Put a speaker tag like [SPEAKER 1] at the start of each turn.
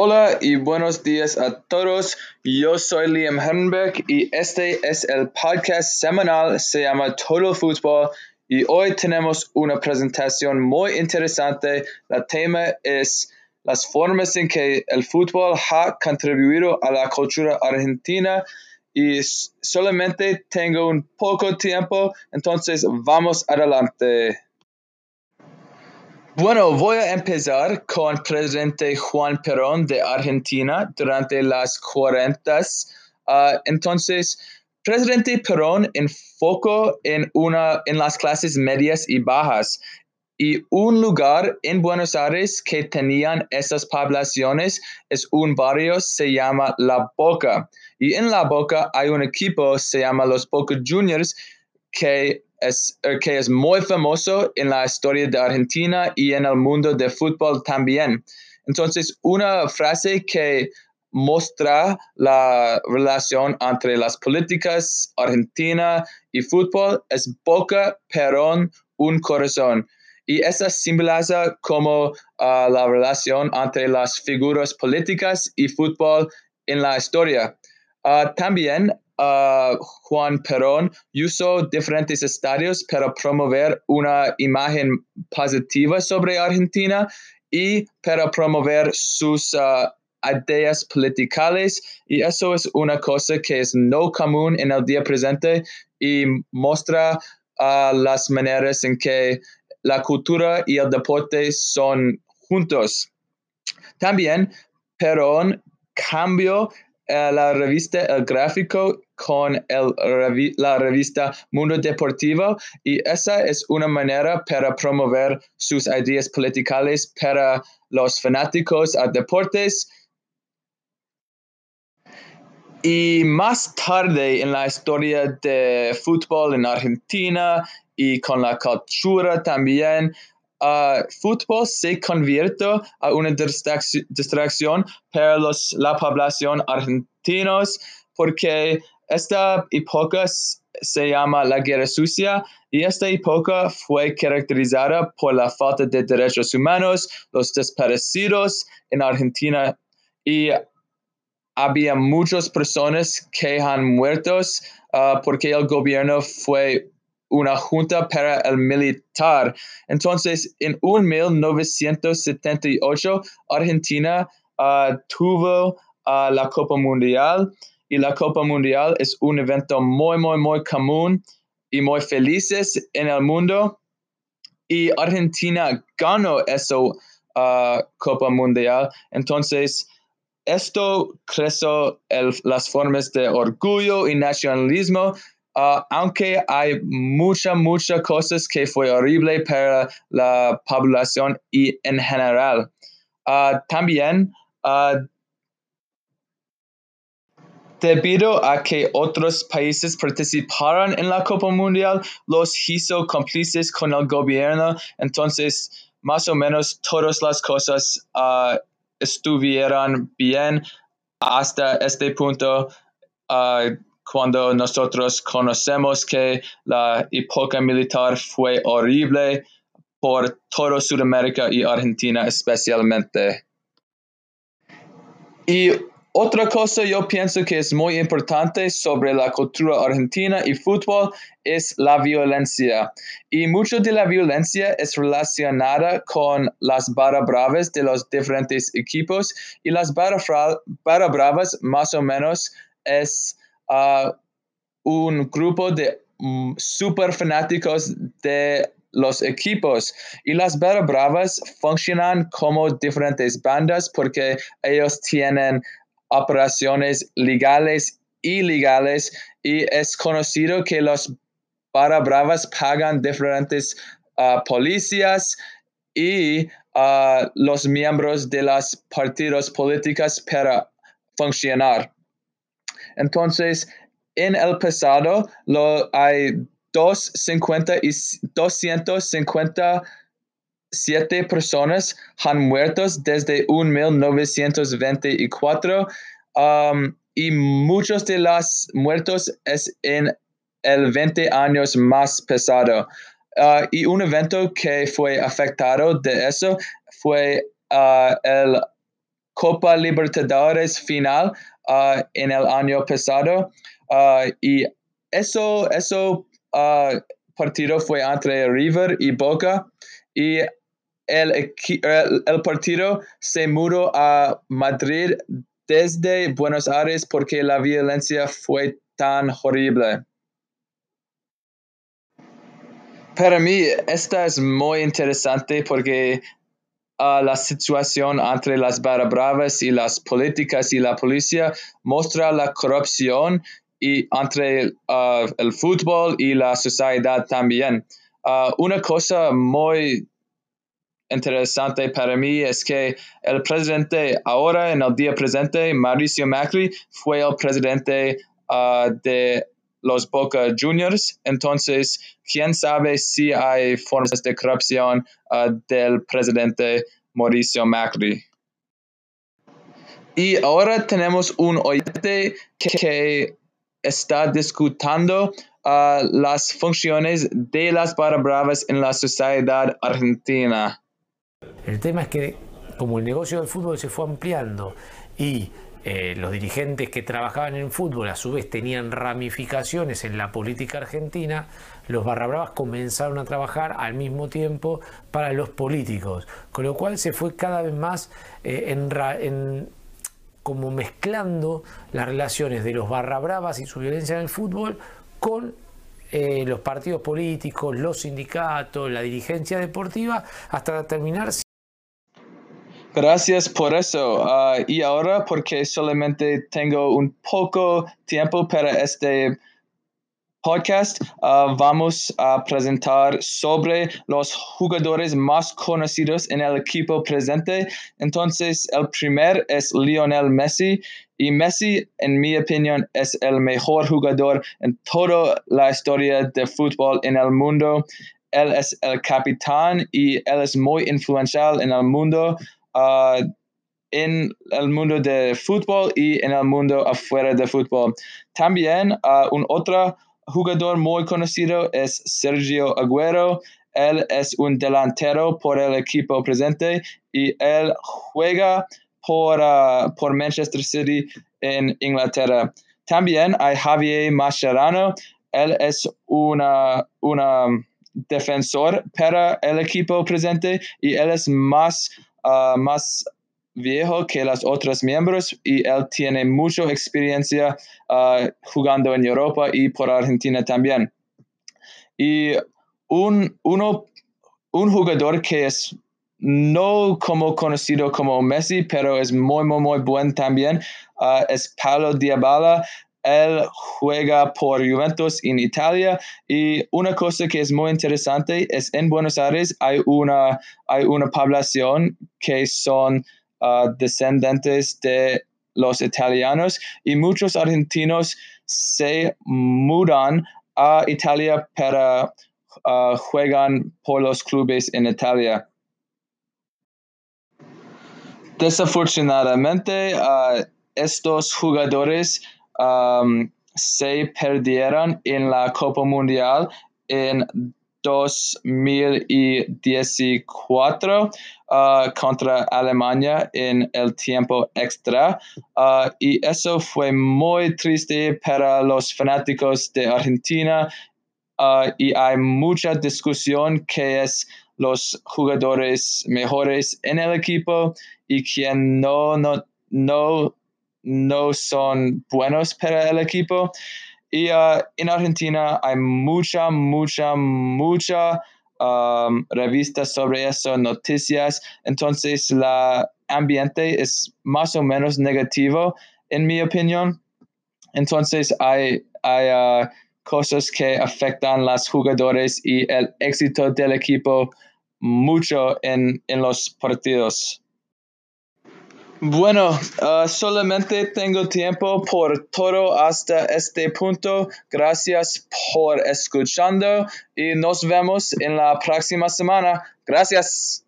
[SPEAKER 1] Hola y buenos días a todos. Yo soy Liam Herrenberg y este es el podcast semanal, se llama Total Football y hoy tenemos una presentación muy interesante. El tema es las formas en que el fútbol ha contribuido a la cultura argentina y solamente tengo un poco tiempo, entonces vamos adelante. Bueno, voy a empezar con presidente Juan Perón de Argentina durante las 40. Ah, entonces, presidente Perón enfocó en, una, en las clases medias y bajas y un lugar en Buenos Aires que tenían esas poblaciones es un barrio, se llama La Boca. Y en La Boca hay un equipo, se llama los Boca Juniors, que es, que es muy famoso en la historia de Argentina y en el mundo de fútbol también. Entonces, una frase que muestra la relación entre las políticas argentina y fútbol es Boca, Perón, un corazón. Y esa simboliza como ah, la relación entre las figuras políticas y fútbol en la historia. Ah, también Juan Perón usó diferentes estadios para promover una imagen positiva sobre Argentina y para promover sus uh, ideas políticas y eso es una cosa que es no común en el día presente y muestra uh, las maneras en que la cultura y el deporte son juntos. También Perón cambió eh, la revista El Gráfico con el, la revista Mundo Deportivo y esa es una manera para promover sus ideas políticas para los fanáticos a deportes. Y más tarde en la historia de fútbol en Argentina y con la cultura también, uh, fútbol se convirtió a una distracción para los, la población argentinos porque esta época se llama la Guerra Sucia y esta época fue caracterizada por la falta de derechos humanos, los desaparecidos en Argentina y había muchas personas que han muerto uh, porque el gobierno fue una junta para el militar. Entonces, en 1978, Argentina uh, tuvo uh, la Copa Mundial y la Copa Mundial es un evento muy, muy, muy común y muy felices en el mundo. Y Argentina ganó esa uh, Copa Mundial. Entonces, esto creció las formas de orgullo y nacionalismo Uh, aunque hay muchas, muchas cosas que fue horrible para la población y en general. Uh, también, uh, debido a que otros países participaron en la Copa Mundial, los hizo cómplices con el gobierno, entonces más o menos todas las cosas estuvieron bien hasta este punto cuando nosotros conocemos que la época militar fue horrible por toda Sudamérica y Argentina especialmente. Y otra cosa yo pienso que es muy importante sobre la cultura argentina y fútbol es la violencia. Y mucho de la violencia es relacionada con las barra bravas de los diferentes equipos y las barra, barra bravas más o menos es a un grupo de mm, super fanáticos de los equipos y las Barra Bravas funcionan como diferentes bandas porque ellos tienen operaciones legales, ilegales y es conocido que los Barra Bravas pagan diferentes uh, policías y uh, los miembros de las partidos políticos para funcionar. Entonces, en el pasado lo, hay 250 y 257 personas han muerto desde 1924 um, y muchos de los muertos es en el 20 años más pesado. Uh, y un evento que fue afectado de eso fue uh, el Copa Libertadores final en el año pasado y eso, eso partido fue entre River y Boca y el, el, partido se mudó a Madrid desde Buenos Aires porque la violencia fue tan horrible. Para mí, esta es muy interesante porque uh, la situación entre las barra bravas y las políticas y la policía muestra la corrupción y entre uh, el fútbol y la sociedad también. Uh, una cosa muy interesante para mí es que el presidente ahora, en el día presente, Mauricio Macri, fue el presidente de los Boca Juniors. Entonces, quién sabe si hay formas de corrupción del presidente Mauricio Macri. Y ahora tenemos un oyente que está discutiendo las funciones de las barra bravas en la sociedad argentina.
[SPEAKER 2] El tema es que como el negocio del fútbol se fue ampliando y eh, los dirigentes que trabajaban en fútbol a su vez tenían ramificaciones en la política argentina, los barra comenzaron a trabajar al mismo tiempo para los políticos, con lo cual se fue cada vez más eh, como mezclando las relaciones de los barra bravas y su violencia en el fútbol con eh, los partidos políticos, los sindicatos, la dirigencia deportiva, hasta terminar
[SPEAKER 1] Gracias por eso. Ah, y ahora, porque solamente tengo un poco tiempo para este podcast, ah, vamos a presentar sobre los jugadores más conocidos en el equipo presente. Entonces, el primer es Lionel Messi. Y Messi, en mi opinión, es el mejor jugador en toda la historia de fútbol en el mundo. Él es el capitán y él es muy influencial en el mundo. Uh, en el mundo de fútbol y en el mundo afuera de fútbol. También uh, un otro jugador muy conocido es Sergio Agüero. Él es un delantero por el equipo presente y él juega por, uh, por Manchester City en Inglaterra. También hay Javier Mascherano. Él es una, una defensor para el equipo presente y él es más Ah, más viejo que los otros miembros y él tiene mucha experiencia ah, jugando en Europa y por Argentina también. Y un, uno, un jugador que es no como conocido como Messi, pero es muy, muy, muy buen también, ah, es Paulo Diabala. Él juega por Juventus en Italia y una cosa que es muy interesante es en Buenos Aires hay una, hay una población que son uh, descendientes de los italianos y muchos argentinos se mudan a Italia para uh, juegan por los clubes en Italia. Desafortunadamente, uh, estos jugadores um, se perdieron en la Copa Mundial en 2014 uh, contra Alemania en el tiempo extra. Uh, y eso fue muy triste para los fanáticos de Argentina uh, y hay mucha discusión que es los jugadores mejores en el equipo y quien no, no, no no son buenos para el equipo. Y uh, en Argentina hay mucha, mucha, mucha um, revistas sobre eso, noticias. Entonces, la ambiente es más o menos negativo, en mi opinión. Entonces, hay, hay uh, cosas que afectan a los jugadores y el éxito del equipo mucho en, en los partidos. Bueno, uh, solamente tengo tiempo por todo hasta este punto. Gracias por escuchando y nos vemos en la próxima semana. Gracias.